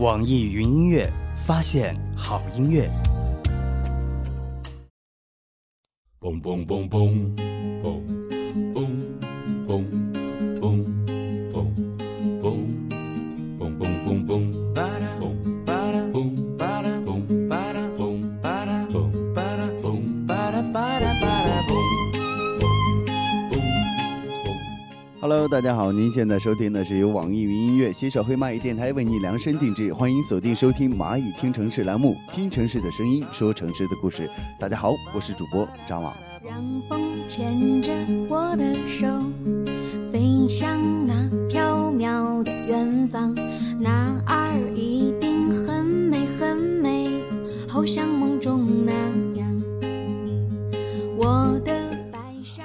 网易云音乐，发现好音乐。嘣嘣嘣嘣嘣大家好，您现在收听的是由网易云音乐携手黑蚂蚁电台为你量身定制，欢迎锁定收听蚂蚁听城市栏目，听城市的声音，说城市的故事。大家好，我是主播张网。让风牵着我的手，飞向那缥缈的远方，那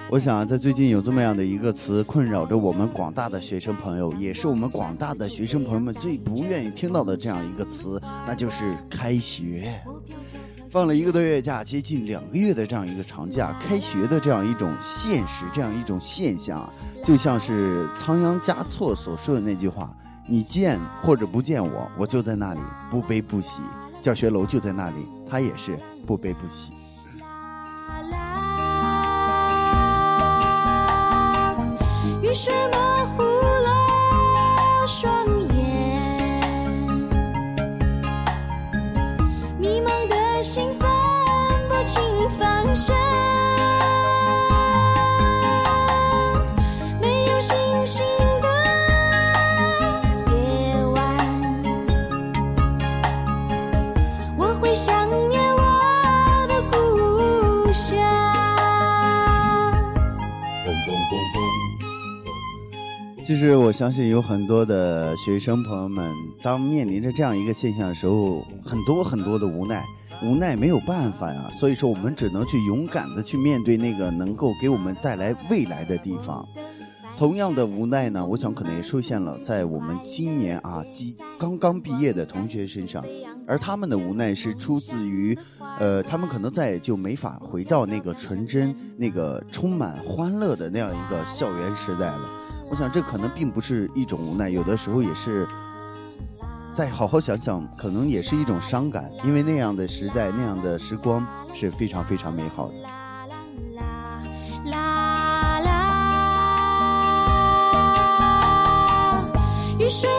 我想，在最近有这么样的一个词困扰着我们广大的学生朋友，也是我们广大的学生朋友们最不愿意听到的这样一个词，那就是开学。放了一个多月假，接近两个月的这样一个长假，开学的这样一种现实，这样一种现象，就像是仓央嘉措所说的那句话：“你见或者不见我，我就在那里，不悲不喜。教学楼就在那里，他也是不悲不喜。”其实我相信有很多的学生朋友们，当面临着这样一个现象的时候，很多很多的无奈，无奈没有办法呀。所以说，我们只能去勇敢的去面对那个能够给我们带来未来的地方。同样的无奈呢，我想可能也出现了在我们今年啊，即刚刚毕业的同学身上，而他们的无奈是出自于，呃，他们可能再也就没法回到那个纯真、那个充满欢乐的那样一个校园时代了。我想，这可能并不是一种无奈，有的时候也是。再好好想想，可能也是一种伤感，因为那样的时代，那样的时光是非常非常美好的。雨水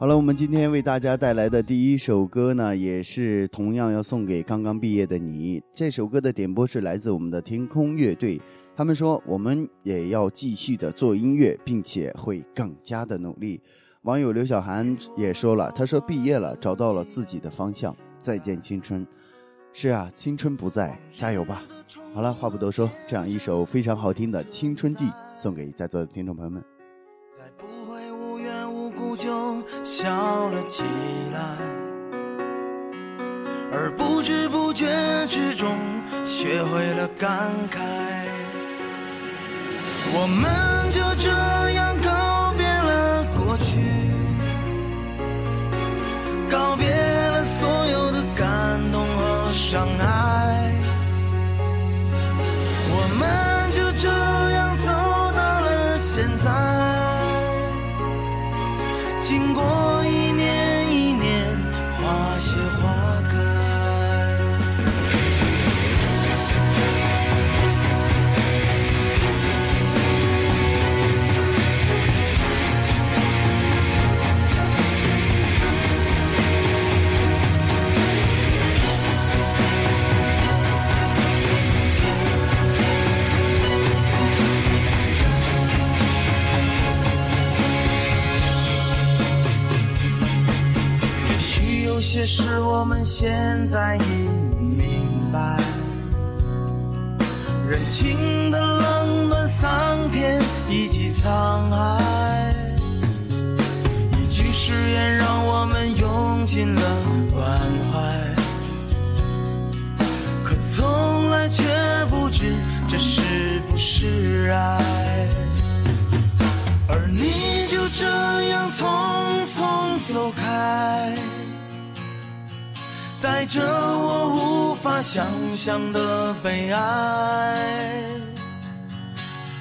好了，我们今天为大家带来的第一首歌呢，也是同样要送给刚刚毕业的你。这首歌的点播是来自我们的天空乐队，他们说我们也要继续的做音乐，并且会更加的努力。网友刘小涵也说了，他说毕业了，找到了自己的方向，再见青春。是啊，青春不在，加油吧。好了，话不多说，这样一首非常好听的《青春记》送给在座的听众朋友们。就笑了起来，而不知不觉之中学会了感慨。我们就这样告别了过去，告别了所有的感动和伤害。我们就这些事我们现在已明白，人情的冷暖、桑田以及沧海，一句誓言让我们用尽了关怀，可从来却不知这是不是爱，而你就这样匆匆走开。带着我无法想象的悲哀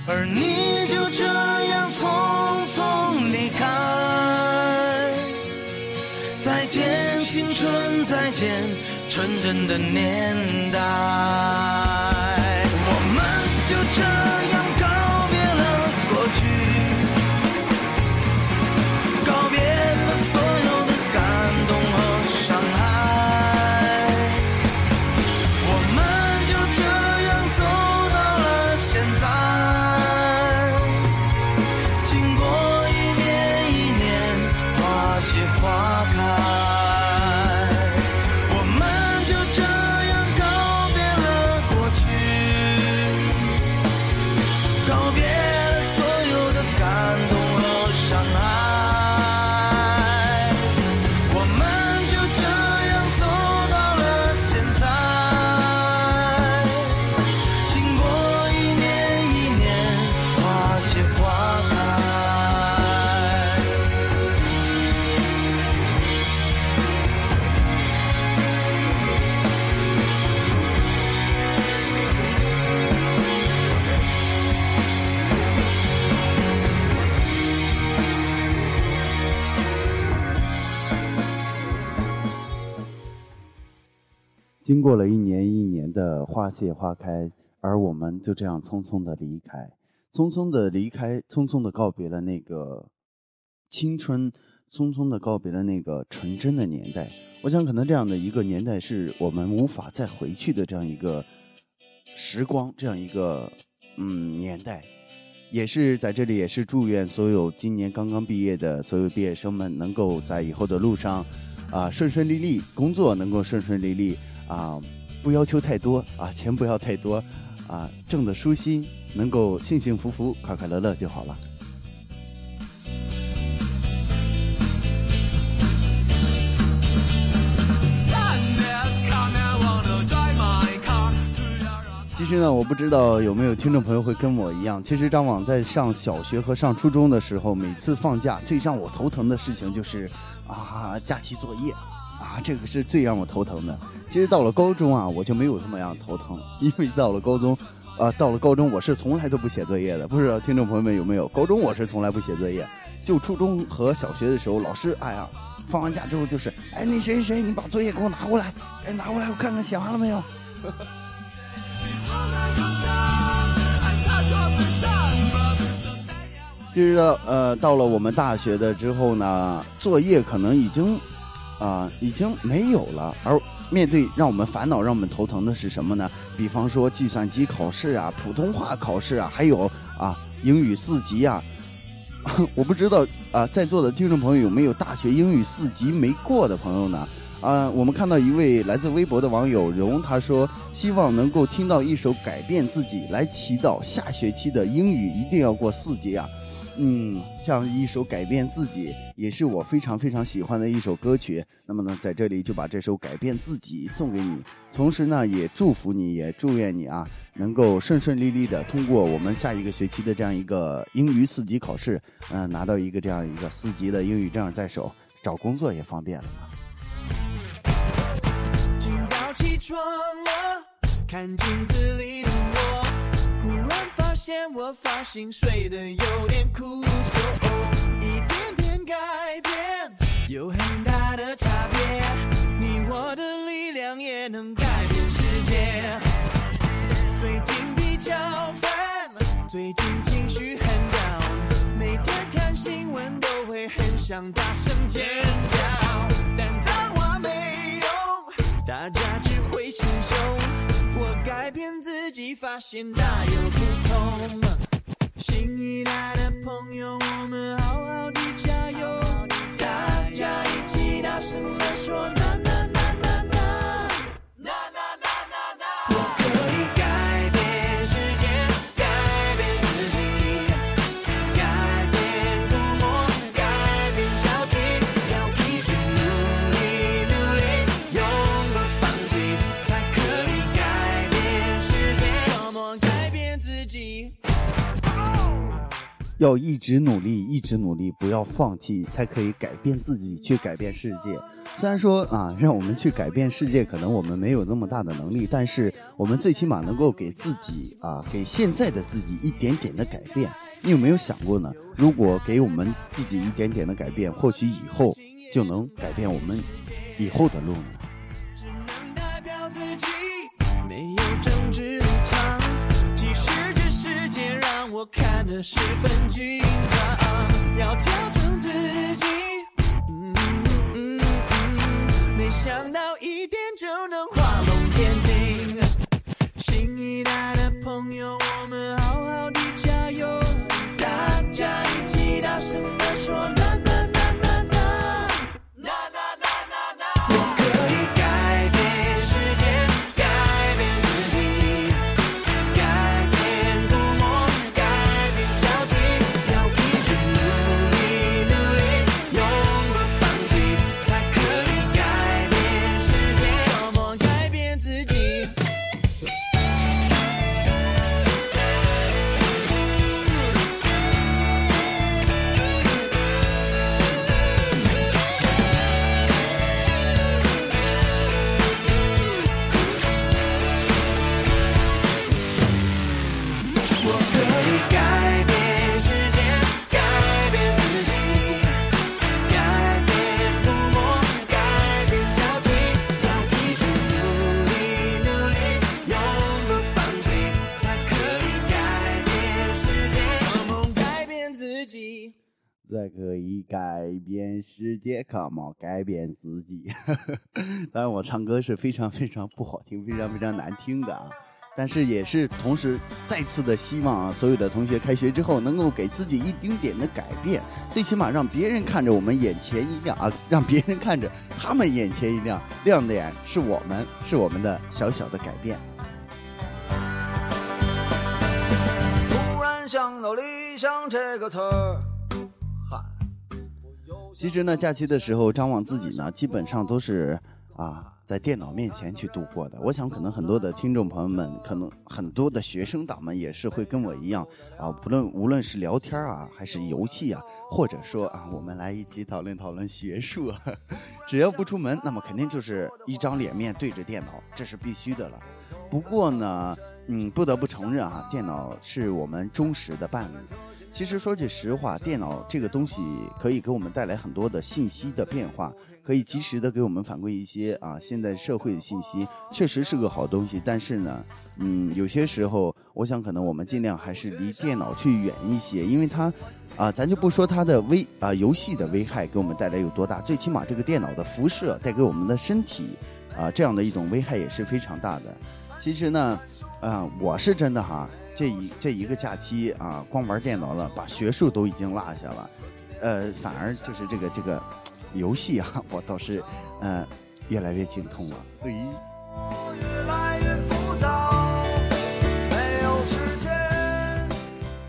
而你就这样匆匆离开再见青春再见纯真的年代花开，经过了一年一年的花谢花开，而我们就这样匆匆的离开，匆匆的离开，匆匆的告别了那个青春，匆匆的告别了那个纯真的年代。我想，可能这样的一个年代是我们无法再回去的这样一个时光，这样一个嗯年代。也是在这里，也是祝愿所有今年刚刚毕业的所有毕业生们，能够在以后的路上，啊、顺顺利利，工作能够顺顺利利，啊、不要求太多啊，钱不要太多，啊，挣得舒心，能够幸幸福福、快快乐乐就好了。其实呢，我不知道有没有听众朋友会跟我一样。其实张网在上小学和上初中的时候，每次放假最让我头疼的事情就是啊，假期作业啊，这个是最让我头疼的。其实到了高中啊，我就没有这么样头疼，因为到了高中，啊，到了高中我是从来都不写作业的。不知道听众朋友们有没有？高中我是从来不写作业，就初中和小学的时候，老师哎呀，放完假之后就是，哎，那谁谁谁，你把作业给我拿过来，哎，拿过来我看看写完了没有。其实呢，呃，到了我们大学的之后呢，作业可能已经，啊、已经没有了。而面对让我们烦恼、让我们头疼的是什么呢？比方说计算机考试啊、普通话考试啊，还有啊英语四级啊。我不知道啊、在座的听众朋友有没有大学英语四级没过的朋友呢？啊、我们看到一位来自微博的网友荣，他说希望能够听到一首改变自己，来祈祷下学期的英语一定要过四级啊。嗯，这样一首改变自己，也是我非常非常喜欢的一首歌曲。那么呢，在这里就把这首《改变自己》送给你，同时呢，也祝福你，也祝愿你啊，能够顺顺利利的通过我们下一个学期的这样一个英语四级考试，嗯、拿到一个这样一个四级的英语证在手，找工作也方便了嘛。今早起床了，看镜子里的我，现我发型睡得有点枯瘦，一点点改变有很大的差别，你我的力量也能改变世界。最近比较烦，最近情绪很 down，每天看新闻都会很想大声尖叫，但脏话没用，大家只会心凶。改变自己，发现大有不同。新一代的朋友，我们好好的加油，要一直努力，一直努力，不要放弃，才可以改变自己，去改变世界。虽然说啊，让我们去改变世界，可能我们没有那么大的能力，但是我们最起码能够给自己啊，给现在的自己一点点的改变。你有没有想过呢？如果给我们自己一点点的改变，或许以后就能改变我们以后的路呢？我看得十分紧张，要调整自己。嗯嗯嗯，没想到一点就能画龙点睛。新一代的朋友，我们好好的加油，大家一起大声的说改变世界，Come on，改变自己。当然，我唱歌是非常非常不好听，非常非常难听的啊。但是也是同时再次的希望啊，所有的同学开学之后能够给自己一丁点的改变，最起码让别人看着我们眼前一亮啊，让别人看着他们眼前一亮，亮点是我们，是我们的小小的改变。突然想到理想这个词儿，其实呢，假期的时候，张望自己呢，基本上都是啊，在电脑面前去度过的。我想，可能很多的听众朋友们，可能很多的学生党们也是会跟我一样啊，不论无论是聊天啊，还是游戏啊，或者说啊，我们来一起讨论讨论学术啊，只要不出门，那么肯定就是一张脸面对着电脑，这是必须的了。不过呢，嗯，不得不承认啊，电脑是我们忠实的伴侣。其实说句实话，电脑这个东西可以给我们带来很多的信息的变化，可以及时的给我们反馈一些啊现在社会的信息，确实是个好东西。但是呢，嗯，有些时候，我想可能我们尽量还是离电脑去远一些，因为它。啊，咱就不说它的危啊游戏的危害给我们带来有多大，最起码这个电脑的辐射带给我们的身体啊这样的一种危害也是非常大的。其实呢，啊，我是真的哈，这一这一个假期啊，光玩电脑了，把学术都已经落下了，呃，反而就是这个这个游戏啊，我倒是呃越来越精通了。嘿。越来越浮躁，没有时间。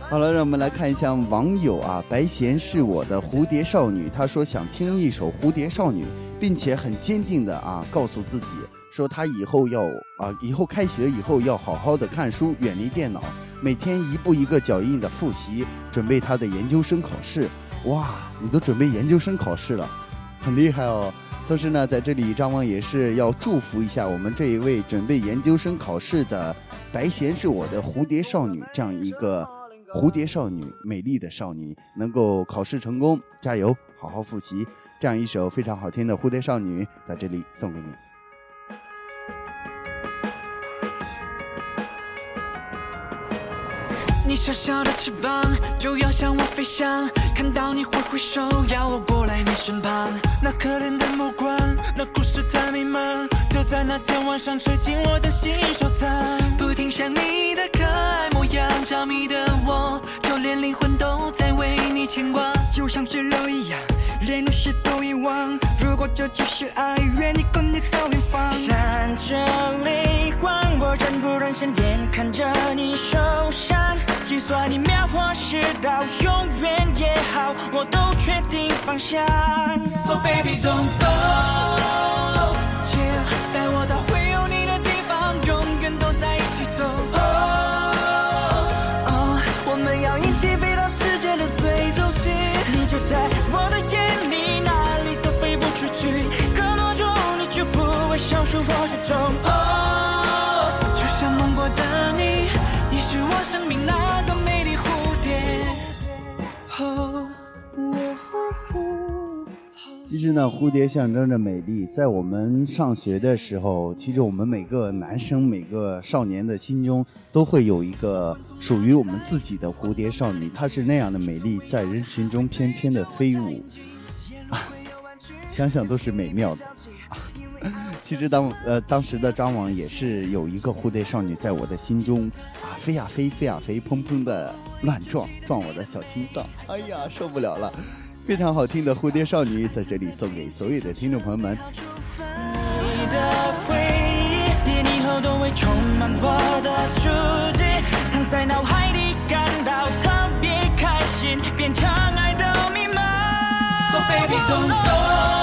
好了，让我们来看一下网友啊，白贤是我的蝴蝶少女，她说想听一首蝴蝶少女，并且很坚定的啊告诉自己说他以后要啊以后开学以后要好好的看书，远离电脑，每天一步一个脚印的复习，准备他的研究生考试。哇，你都准备研究生考试了，很厉害哦。同时呢，在这里张望也是要祝福一下我们这一位准备研究生考试的白贤是我的蝴蝶少女这样一个。蝴蝶少女，美丽的少女，能够考试成功，加油，好好复习。这样一首非常好听的《蝴蝶少女》在这里送给你。你小小的翅膀就要向我飞翔，看到你挥挥手，要我过来你身旁。那可怜的目光，那故事太迷茫，就在那天晚上吹进我的心收藏。不停想你的可爱模样，着迷的我，就连灵魂都在为你牵挂。就像知了一样，连故事都遗忘。如果这就是爱，愿你跟你到远方。闪着泪光，我忍不忍心眼看着你受伤。计算你秒或是到永远也好，我都确定方向。So baby don't go，yeah, 带我到会有你的地方，永远都在一起走。Oh, oh, 我们要一起飞到世界的最中心，你就在我的眼里，哪里都飞不出去。可多久你就不会消失我心中那，蝴蝶象征着美丽。在我们上学的时候，其实我们每个男生、每个少年的心中都会有一个属于我们自己的蝴蝶少女，她是那样的美丽，在人群中翩翩的飞舞，啊，想想都是美妙的。其实当呃当时的张网也是有一个蝴蝶少女在我的心中啊飞呀飞飞呀飞，砰砰的乱撞撞我的小心脏，哎呀受不了了！非常好听的蝴蝶少女在这里送给所有的听众朋友们。你的回忆，连以后都会充满我的足迹，藏在脑海里，感到特别开心，变成爱的密码。So baby don't go，yeah，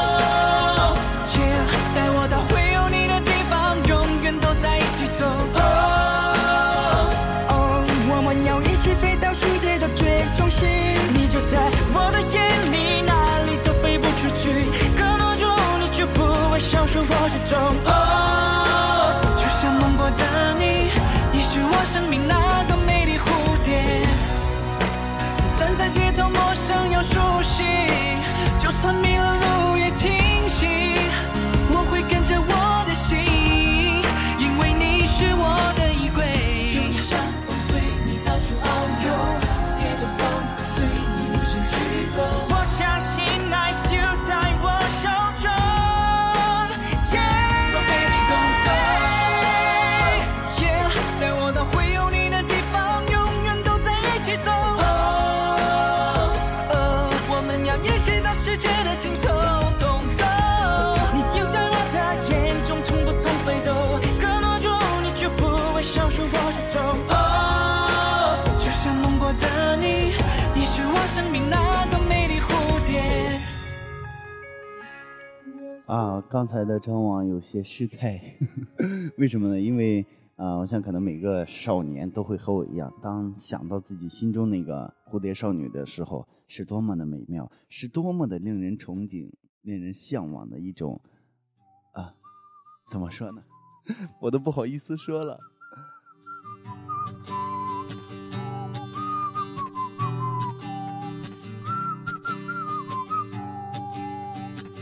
我们要一起到世界的尽头。don't go，你就在我的眼中，从不曾飞走。隔多久你就不会消失我之中。哦，就像梦过的你，你是我生命那个美丽蝴蝶。啊，刚才的张网有些失态，为什么呢？因为啊，我想可能每个少年都会和我一样，当想到自己心中那个蝴蝶少女的时候，是多么的美妙，是多么的令人憧憬、令人向往的一种啊，怎么说呢？我都不好意思说了。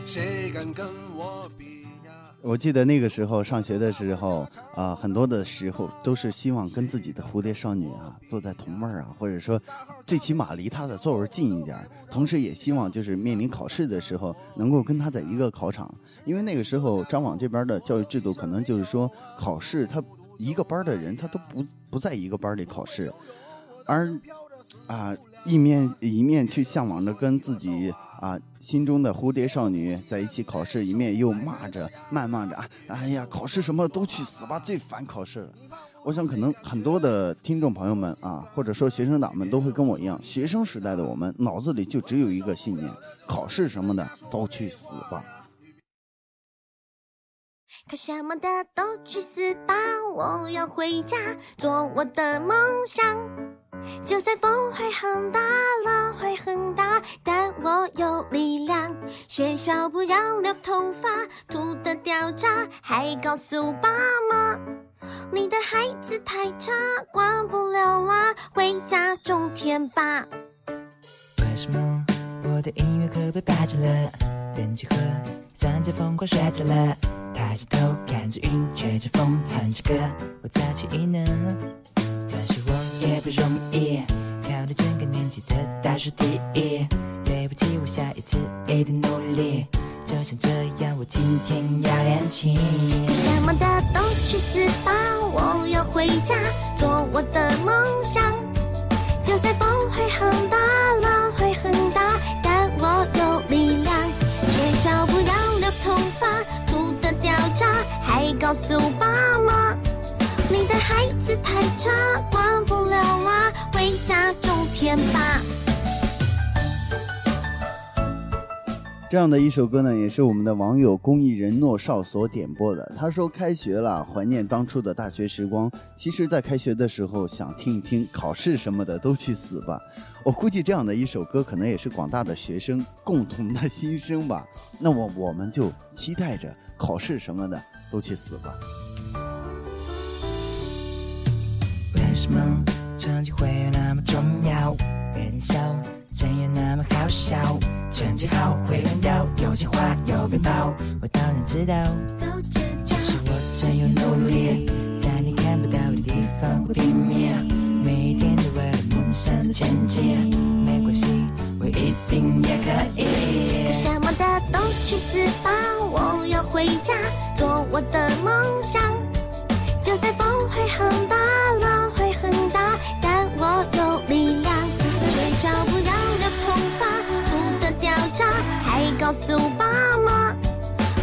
谁敢跟我比？我记得那个时候上学的时候啊、很多的时候都是希望跟自己的蝴蝶少女啊坐在同位儿啊，或者说最起码离她的座位近一点。同时也希望就是面临考试的时候能够跟她在一个考场，因为那个时候张网这边的教育制度可能就是说考试他一个班的人他都不不在一个班里考试，而啊、一面一面去向往着跟自己啊心中的蝴蝶少女在一起考试，一面又骂着谩骂着啊，哎呀，考试什么都去死吧，最烦考试了。我想可能很多的听众朋友们啊，或者说学生党们都会跟我一样，学生时代的我们脑子里就只有一个信念：考试什么的都去死吧。考什么的都去死吧！我要回家做我的梦想。就算风会很大，浪会很大，但我有力量。学校不让留头发，秃的掉渣，还告诉爸妈，你的孩子太差，管不了啦，回家种田吧。为什么我的音乐课被霸占了？人气和三角疯狂睡着了，抬起头看着云，吹着风哼着歌，我在起异能。再说我也不容易，考到整个年级的倒数第一。对不起，我下一次一定努力。就像这样，我今天要练琴。什么的都去死吧！我要回家做我的梦想。就算风会很大，浪会很大，但我有力量。学校不让留头发，渣，还告诉爸妈，你的孩子太差，管不了啦，回家种田吧。这样的一首歌呢，也是我们的网友公益人诺少所点播的。他说：“开学了，怀念当初的大学时光。其实，在开学的时候，想听一听考试什么的都去死吧。”我估计这样的一首歌，可能也是广大的学生共同的心声吧。那么，我们就期待着考试什么的都去死吧。为什么成绩会有那么重要？真有那么好笑？成绩好会乱掉，有有钱花有背包，我当然知道。都知道其实我真有努力，在你看不到的地方会拼命，每一天都为了梦想在前进。没关系，我一定也可以。什么的都去死吧！我要回家做我的梦想。就算风会很大，告诉爸妈，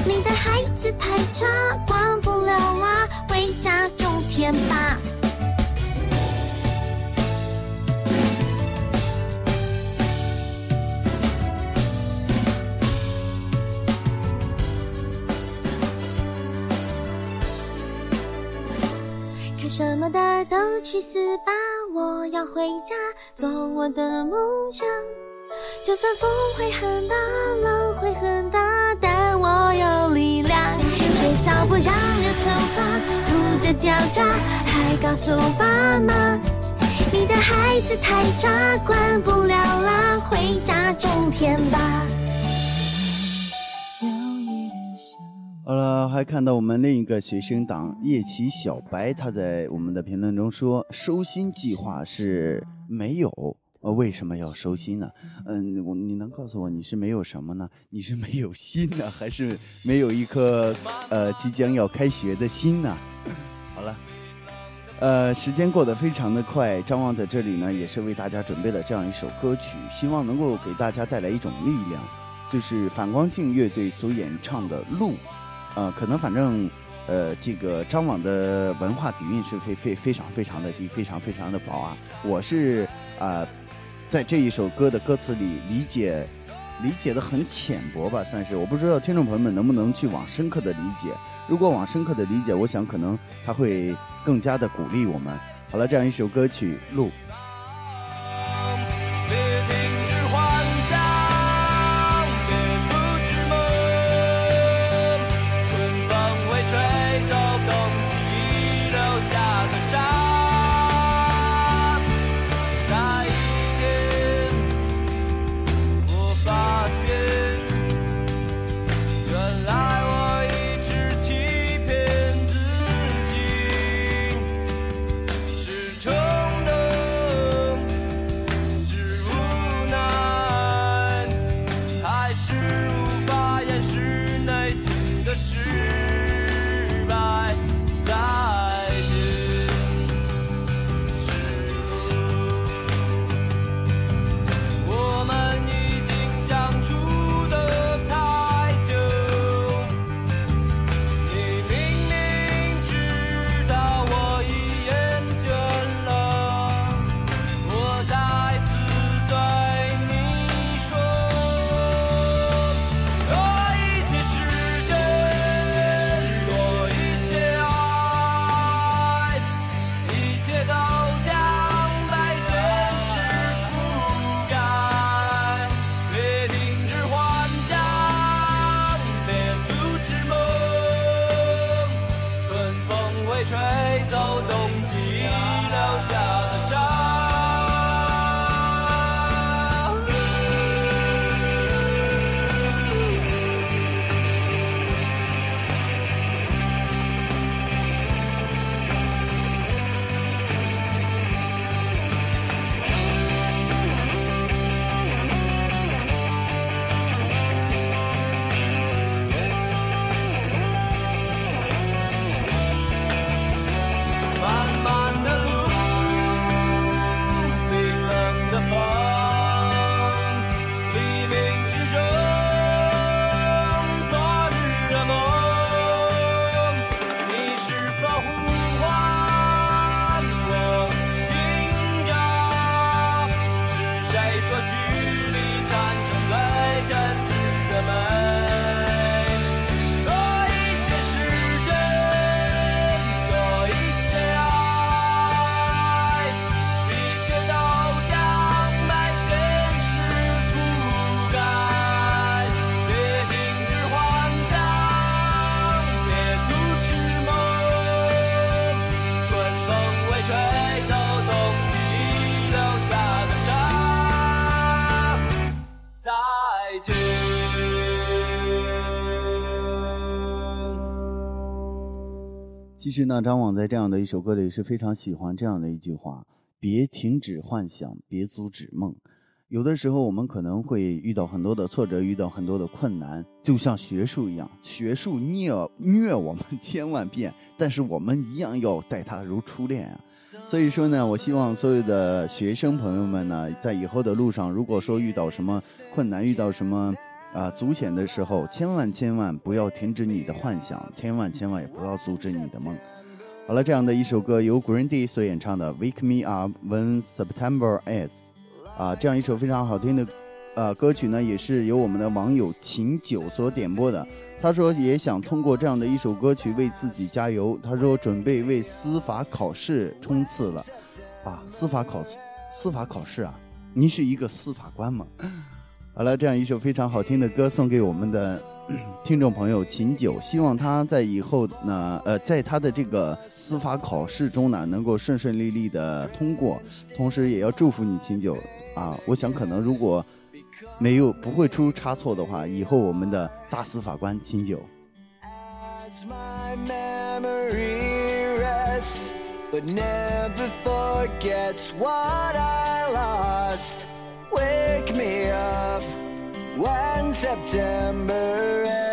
你的孩子太差，管不了啦，回家种田吧。看什么的都去死吧！我要回家做我的梦想。就算风会很大，浪会很大，但我有力量。学校不让留头发，秃的掉渣，还告诉爸妈，你的孩子太差，管不了啦，回家种田吧。有一点小好了，还看到我们另一个学生党叶奇小白，他在我们的评论中说，收心计划是没有。呃，为什么要收心呢？嗯，我你能告诉我你是没有什么呢？你是没有心呢，还是没有一颗呃即将要开学的心呢？好了，呃，时间过得非常的快，张望在这里呢，也是为大家准备了这样一首歌曲，希望能够给大家带来一种力量，就是反光镜乐队所演唱的《路》。呃，可能反正，呃，这个张网的文化底蕴是非非非常非常的低，非常非常的薄啊。我是啊、在这一首歌的歌词里理解理解的很浅薄吧，算是。我不知道听众朋友们能不能去往深刻的理解。如果往深刻的理解，我想可能他会更加的鼓励我们。好了，这样一首歌曲《路》。其实呢，张网在这样的一首歌里是非常喜欢这样的一句话：别停止幻想，别阻止梦。有的时候我们可能会遇到很多的挫折，遇到很多的困难，就像学术一样，学术虐虐我们千万遍，但是我们一样要待他如初恋啊。所以说呢，我希望所有的学生朋友们呢，在以后的路上，如果说遇到什么困难，遇到什么啊足险的时候，千万千万不要停止你的幻想，千万千万也不要阻止你的梦。好了，这样的一首歌由 Green Day 所演唱的《Wake Me Up When September Ends》。啊，这样一首非常好听的，呃，歌曲呢，也是由我们的网友秦九所点播的。他说也想通过这样的一首歌曲为自己加油。他说准备为司法考试冲刺了，啊，司法考司法考试啊，您是一个司法官吗？好了，这样一首非常好听的歌送给我们的 听众朋友秦九，希望他在以后呢，呃，在他的这个司法考试中呢，能够顺顺利利的通过，同时也要祝福你秦九。啊，我想可能如果没有不会出差错的话，以后我们的大司法官秦九。As my memory rests, but never forgets what I lost. Wake me up when September ends.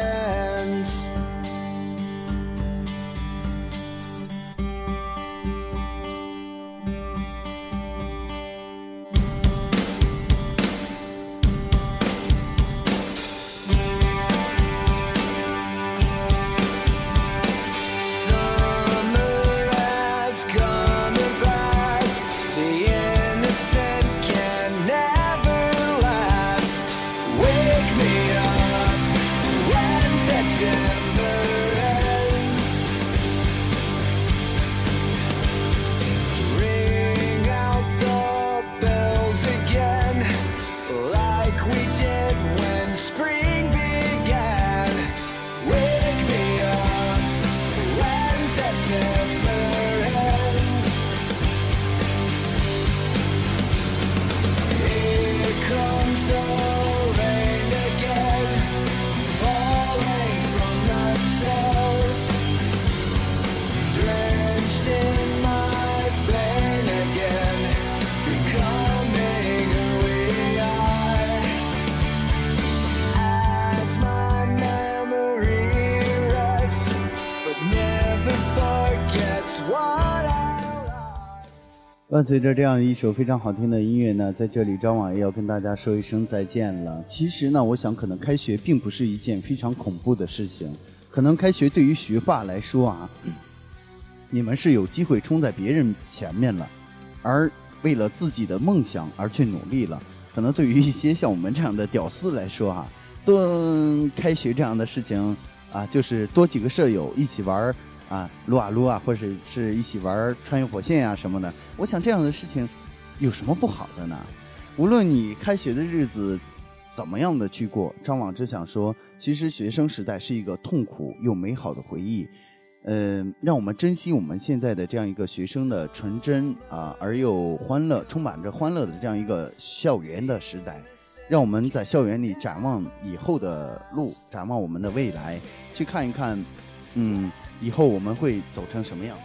随着这样一首非常好听的音乐呢，在这里张网也要跟大家说一声再见了。其实呢，我想可能开学并不是一件非常恐怖的事情，可能开学对于学霸来说啊，你们是有机会冲在别人前面了，而为了自己的梦想而去努力了。可能对于一些像我们这样的屌丝来说啊，多开学这样的事情啊，就是多几个舍友一起玩儿啊，撸啊撸啊，或者是一起玩穿越火线呀、什么的。我想这样的事情有什么不好的呢？无论你开学的日子怎么样的去过，张网只想说，其实学生时代是一个痛苦又美好的回忆。呃，让我们珍惜我们现在的这样一个学生的纯真啊、而又欢乐，充满着欢乐的这样一个校园的时代。让我们在校园里展望以后的路，展望我们的未来，去看一看，嗯，以后我们会走成什么样。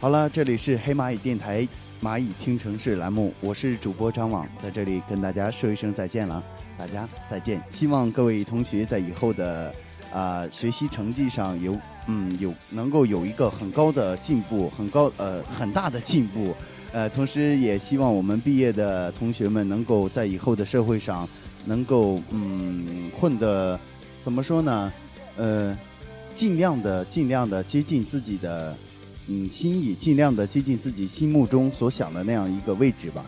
好了，这里是黑蚂蚁电台蚂蚁听城市栏目，我是主播张网，在这里跟大家说一声再见了，大家再见。希望各位同学在以后的啊、学习成绩上有嗯有能够有一个很高的进步，很高呃很大的进步。呃，同时也希望我们毕业的同学们能够在以后的社会上能够嗯混得怎么说呢？呃，尽量的尽量的接近自己的嗯心意，尽量的接近自己心目中所想的那样一个位置吧。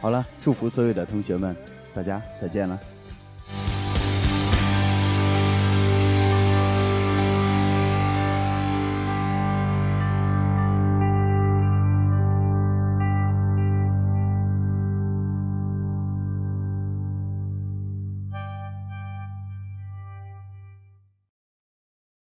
好了，祝福所有的同学们，大家再见了。